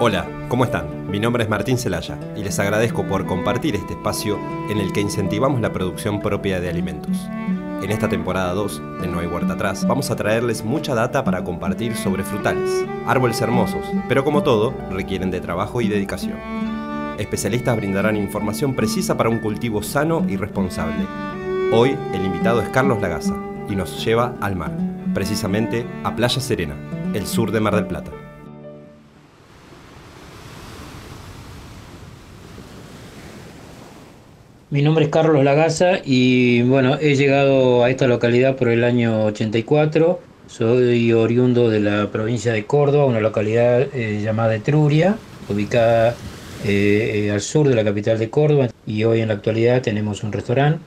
Hola, ¿cómo están? Mi nombre es Martín Celaya y les agradezco por compartir este espacio en el que incentivamos la producción propia de alimentos. En esta temporada 2 de No hay huerta atrás, vamos a traerles mucha data para compartir sobre frutales, árboles hermosos, pero como todo, requieren de trabajo y dedicación. Especialistas brindarán información precisa para un cultivo sano y responsable. Hoy el invitado es Carlos Lagaza y nos lleva al mar, precisamente a Playa Serena, el sur de Mar del Plata. Mi nombre es Carlos Lagaza y bueno, he llegado a esta localidad por el año 84. Soy oriundo de la provincia de Córdoba, una localidad eh, llamada Etruria, ubicada eh, eh, al sur de la capital de Córdoba. Y hoy en la actualidad tenemos un restaurante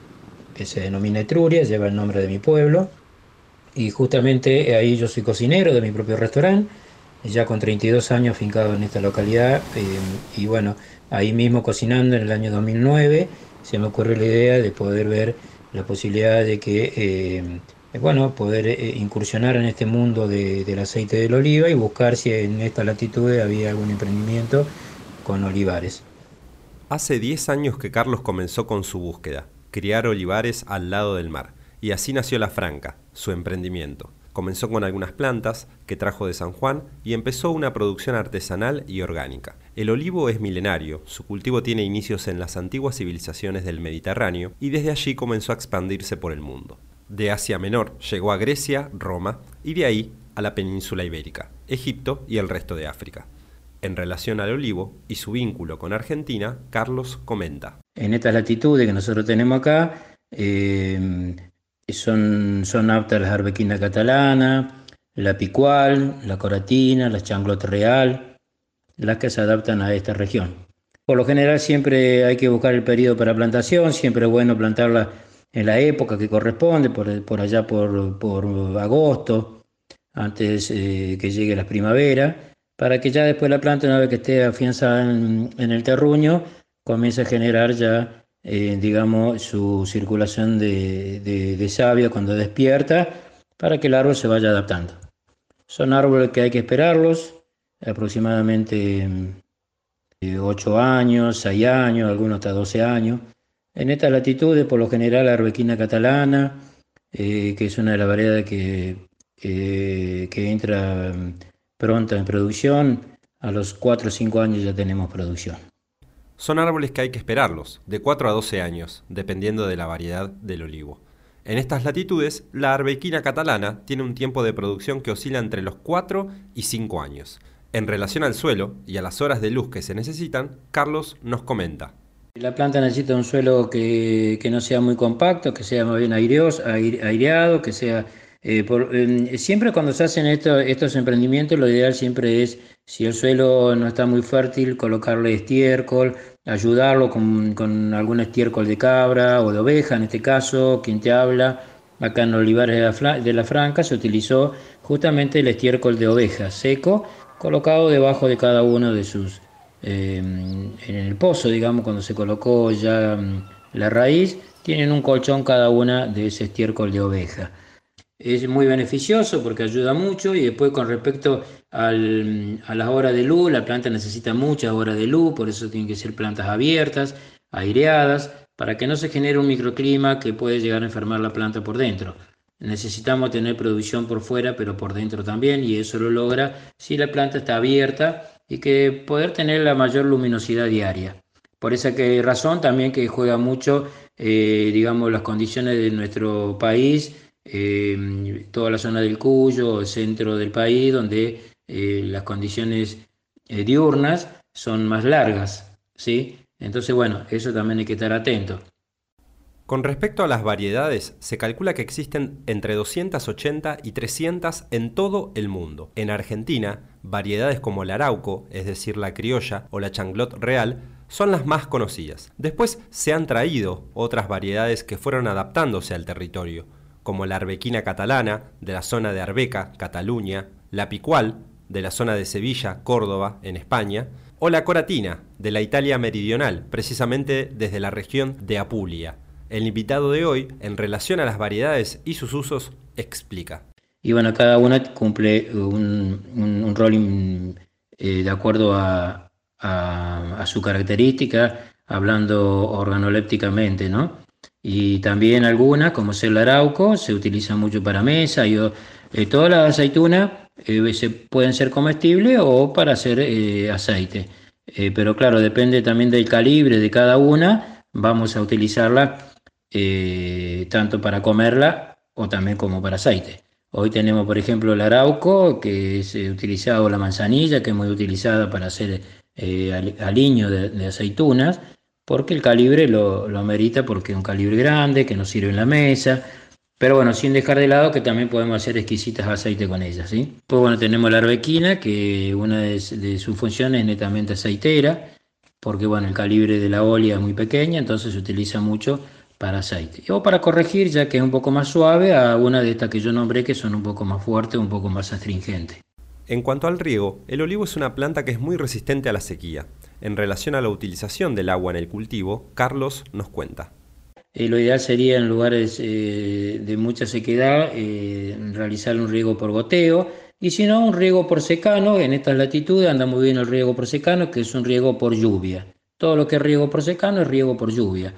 que se denomina Etruria, lleva el nombre de mi pueblo. Y justamente ahí yo soy cocinero de mi propio restaurante, ya con 32 años fincado en esta localidad. y bueno, ahí mismo cocinando en el año 2009 se me ocurrió la idea de poder ver la posibilidad de que, eh, bueno, poder eh, incursionar en este mundo del aceite de oliva y buscar si en esta latitud había algún emprendimiento con olivares. Hace 10 años que Carlos comenzó con su búsqueda, criar olivares al lado del mar, y así nació La Franca, su emprendimiento. Comenzó con algunas plantas que trajo de San Juan y empezó una producción artesanal y orgánica. El olivo es milenario, su cultivo tiene inicios en las antiguas civilizaciones del Mediterráneo y desde allí comenzó a expandirse por el mundo. De Asia Menor llegó a Grecia, Roma y de ahí a la península ibérica, Egipto y el resto de África. En relación al olivo y su vínculo con Argentina, Carlos comenta. En estas latitudes que nosotros tenemos acá, eh, son, son aptas la arbequina catalana, la picual, la coratina, la changlot real, las que se adaptan a esta región. Por lo general siempre hay que buscar el periodo para plantación, siempre es bueno plantarla en la época que corresponde, por, allá por, por, agosto, antes eh, que llegue la primavera, para que ya después la planta, una vez que esté afianzada en, en el terruño, comience a generar ya eh, digamos, su circulación de, de, savia cuando despierta para que el árbol se vaya adaptando. Son árboles que hay que esperarlos, aproximadamente 8 eh, años, 6 años, algunos hasta 12 años. En estas latitudes, por lo general, la arbequina catalana, eh, que es una de las variedades que, que entra mm, pronta en producción, a los 4 o 5 años ya tenemos producción. Son árboles que hay que esperarlos, de 4 a 12 años, dependiendo de la variedad del olivo. En estas latitudes, la arbequina catalana tiene un tiempo de producción que oscila entre los 4 y 5 años. En relación al suelo y a las horas de luz que se necesitan, Carlos nos comenta. La planta necesita un suelo que, no sea muy compacto, que sea más bien aireado, que sea... Eh, siempre cuando se hacen estos emprendimientos, lo ideal siempre es, si el suelo no está muy fértil, colocarle estiércol ayudarlo con, algún estiércol de cabra o de oveja, en este caso, quien te habla, acá en Olivares de la, Franca se utilizó justamente el estiércol de oveja seco, colocado debajo de cada uno de sus, eh, en el pozo, digamos, cuando se colocó ya mm, la raíz, tienen un colchón cada una de ese estiércol de oveja es muy beneficioso porque ayuda mucho y después con respecto al, a las horas de luz, la planta necesita muchas horas de luz, por eso tienen que ser plantas abiertas, aireadas, para que no se genere un microclima que puede llegar a enfermar la planta por dentro. Necesitamos tener producción por fuera, pero por dentro también, y eso lo logra si la planta está abierta y que poder tener la mayor luminosidad diaria. Por esa razón también que juega mucho, eh, digamos, las condiciones de nuestro país eh, toda la zona del Cuyo, el centro del país, donde eh, las condiciones eh, diurnas son más largas, ¿sí? Entonces, bueno, eso también hay que estar atento. Con respecto a las variedades, se calcula que existen entre 280 y 300 en todo el mundo. En Argentina, variedades como el arauco, es decir, la criolla o la changlot real, son las más conocidas. Después se han traído otras variedades que fueron adaptándose al territorio, como la arbequina catalana, de la zona de Arbeca, Cataluña, la picual, de la zona de Sevilla, Córdoba, en España, o la coratina, de la Italia meridional, precisamente desde la región de Apulia. El invitado de hoy, en relación a las variedades y sus usos, explica. Y bueno, cada una cumple un, rol de acuerdo a, su característica, hablando organolépticamente, ¿no? Y también algunas, como es el arauco, se utiliza mucho para mesa. Y, todas las aceitunas se pueden ser comestibles o para hacer aceite. pero claro, depende también del calibre de cada una. Vamos a utilizarla tanto para comerla o también como para aceite. Hoy tenemos, por ejemplo, el arauco, que es eh, utilizado, la manzanilla, que es muy utilizada para hacer eh, aliño de, aceitunas, porque el calibre lo, lo amerita, porque es un calibre grande, que nos sirve en la mesa, pero bueno, sin dejar de lado que también podemos hacer exquisitas aceite con ellas, ¿sí? Pues bueno, tenemos la arbequina, que una de, de sus funciones es netamente aceitera, porque bueno, el calibre de la olla es muy pequeña, entonces se utiliza mucho para aceite. O para corregir, ya que es un poco más suave, a una de estas que yo nombré que son un poco más fuertes, un poco más astringentes. En cuanto al riego, el olivo es una planta que es muy resistente a la sequía. En relación a la utilización del agua en el cultivo, Carlos nos cuenta. Eh, lo ideal sería en lugares eh, de mucha sequedad eh, realizar un riego por goteo y si no un riego por secano. En estas latitudes anda muy bien el riego por secano, que es un riego por lluvia. Todo lo que es riego por secano es riego por lluvia.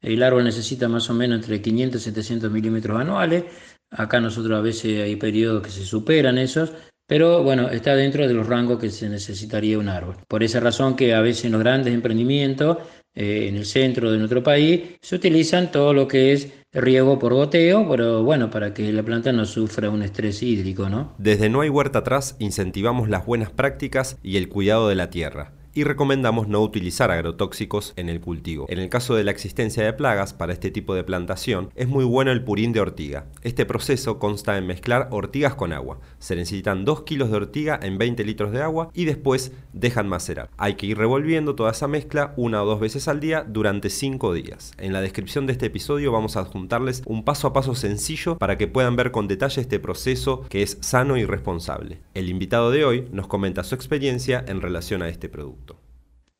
El árbol necesita más o menos entre 500 y 700 milímetros anuales. Acá nosotros a veces hay periodos que se superan esos, pero bueno, está dentro de los rangos que se necesitaría un árbol. Por esa razón que a veces en los grandes emprendimientos, eh, en el centro de nuestro país, se utilizan todo lo que es riego por goteo, pero bueno, para que la planta no sufra un estrés hídrico, ¿no? Desde No hay huerta atrás incentivamos las buenas prácticas y el cuidado de la tierra y recomendamos no utilizar agrotóxicos en el cultivo. En el caso de la existencia de plagas para este tipo de plantación, es muy bueno el purín de ortiga. Este proceso consta en mezclar ortigas con agua. Se necesitan 2 kilos de ortiga en 20 litros de agua y después dejan macerar. Hay que ir revolviendo toda esa mezcla una o dos veces al día durante 5 días. En la descripción de este episodio vamos a adjuntarles un paso a paso sencillo para que puedan ver con detalle este proceso que es sano y responsable. El invitado de hoy nos comenta su experiencia en relación a este producto.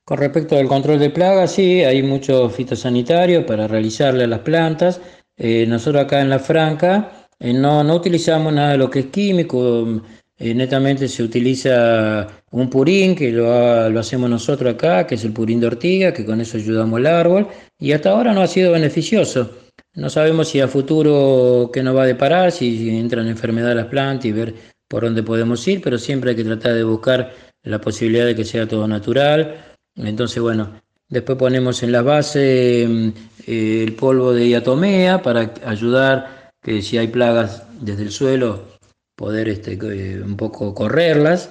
Con respecto al control de plagas, sí, hay muchos fitosanitarios para realizarle a las plantas. Eh, nosotros acá en La Franca eh, no, no, utilizamos nada de lo que es químico, eh, netamente se utiliza un purín que lo, lo, hacemos nosotros acá, que es el purín de ortiga, que con eso ayudamos al árbol, y hasta ahora no ha sido beneficioso. No sabemos si a futuro qué nos va a deparar, si entran enfermedades las plantas y ver por dónde podemos ir, pero siempre hay que tratar de buscar la posibilidad de que sea todo natural entonces, bueno, después ponemos en la base mm, eh, el polvo de diatomea para ayudar que si hay plagas desde el suelo, poder este, eh, un poco correrlas.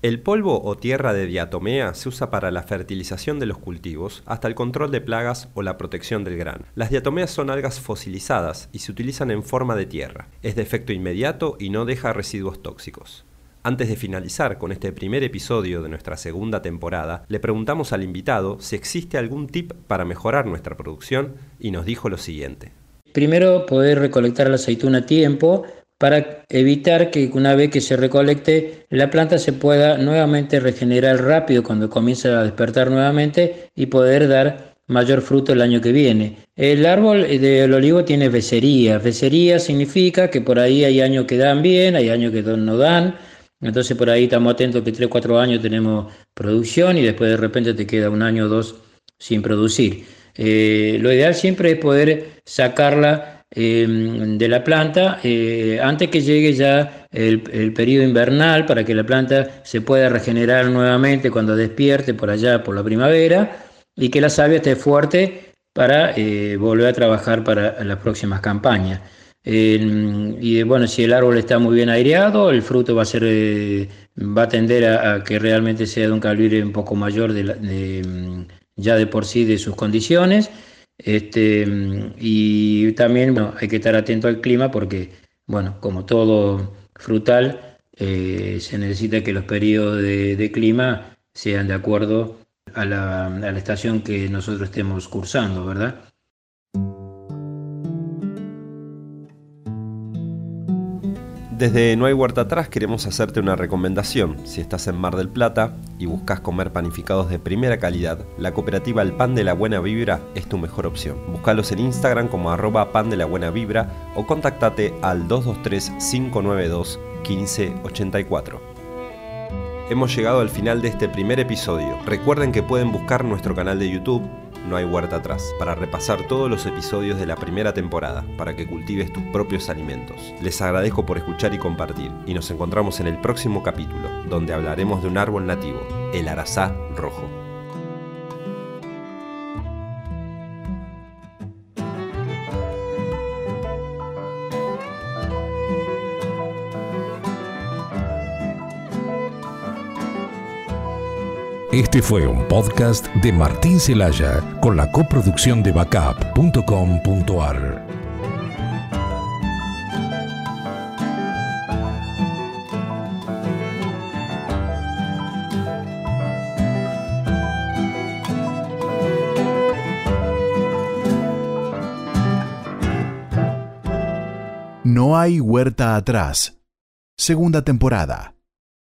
El polvo o tierra de diatomea se usa para la fertilización de los cultivos, hasta el control de plagas o la protección del grano. Las diatomeas son algas fosilizadas y se utilizan en forma de tierra. Es de efecto inmediato y no deja residuos tóxicos. Antes de finalizar con este primer episodio de nuestra segunda temporada, le preguntamos al invitado si existe algún tip para mejorar nuestra producción y nos dijo lo siguiente. Primero, poder recolectar la aceituna a tiempo para evitar que una vez que se recolecte la planta se pueda nuevamente regenerar rápido cuando comience a despertar nuevamente y poder dar mayor fruto el año que viene. El árbol del olivo tiene becería. Becería significa que por ahí hay años que dan bien, hay años que no dan entonces por ahí estamos atentos que 3, 4 años tenemos producción y después de repente te queda un año o dos sin producir. Eh, lo ideal siempre es poder sacarla em, de la planta eh, antes que llegue ya el, el, periodo invernal para que la planta se pueda regenerar nuevamente cuando despierte por allá por la primavera y que la savia esté fuerte para eh, volver a trabajar para las próximas campañas y bueno, si el árbol está muy bien aireado, el fruto va a ser, eh, va a tender a, que realmente sea de un calibre un poco mayor de, mm, ya de por sí de sus condiciones. Este, mm, y también hay que estar atento al clima porque, bueno, como todo frutal, eh, se necesita que los periodos de, clima sean de acuerdo la, a la estación que nosotros estemos cursando, ¿verdad? Desde No hay huerta atrás queremos hacerte una recomendación. Si estás en Mar del Plata y buscas comer panificados de primera calidad, la cooperativa El Pan de la Buena Vibra es tu mejor opción. Búscalos en Instagram como arroba pan de la buena vibra o contactate al 223 592 1584. Hemos llegado al final de este primer episodio. Recuerden que pueden buscar nuestro canal de YouTube, No hay huerta atrás, para repasar todos los episodios de la primera temporada, para que cultives tus propios alimentos. Les agradezco por escuchar y compartir, y nos encontramos en el próximo capítulo, donde hablaremos de un árbol nativo, el arazá rojo. Este fue un podcast de Martín Celaya con la coproducción de backup.com.ar. No hay huerta atrás. Segunda temporada.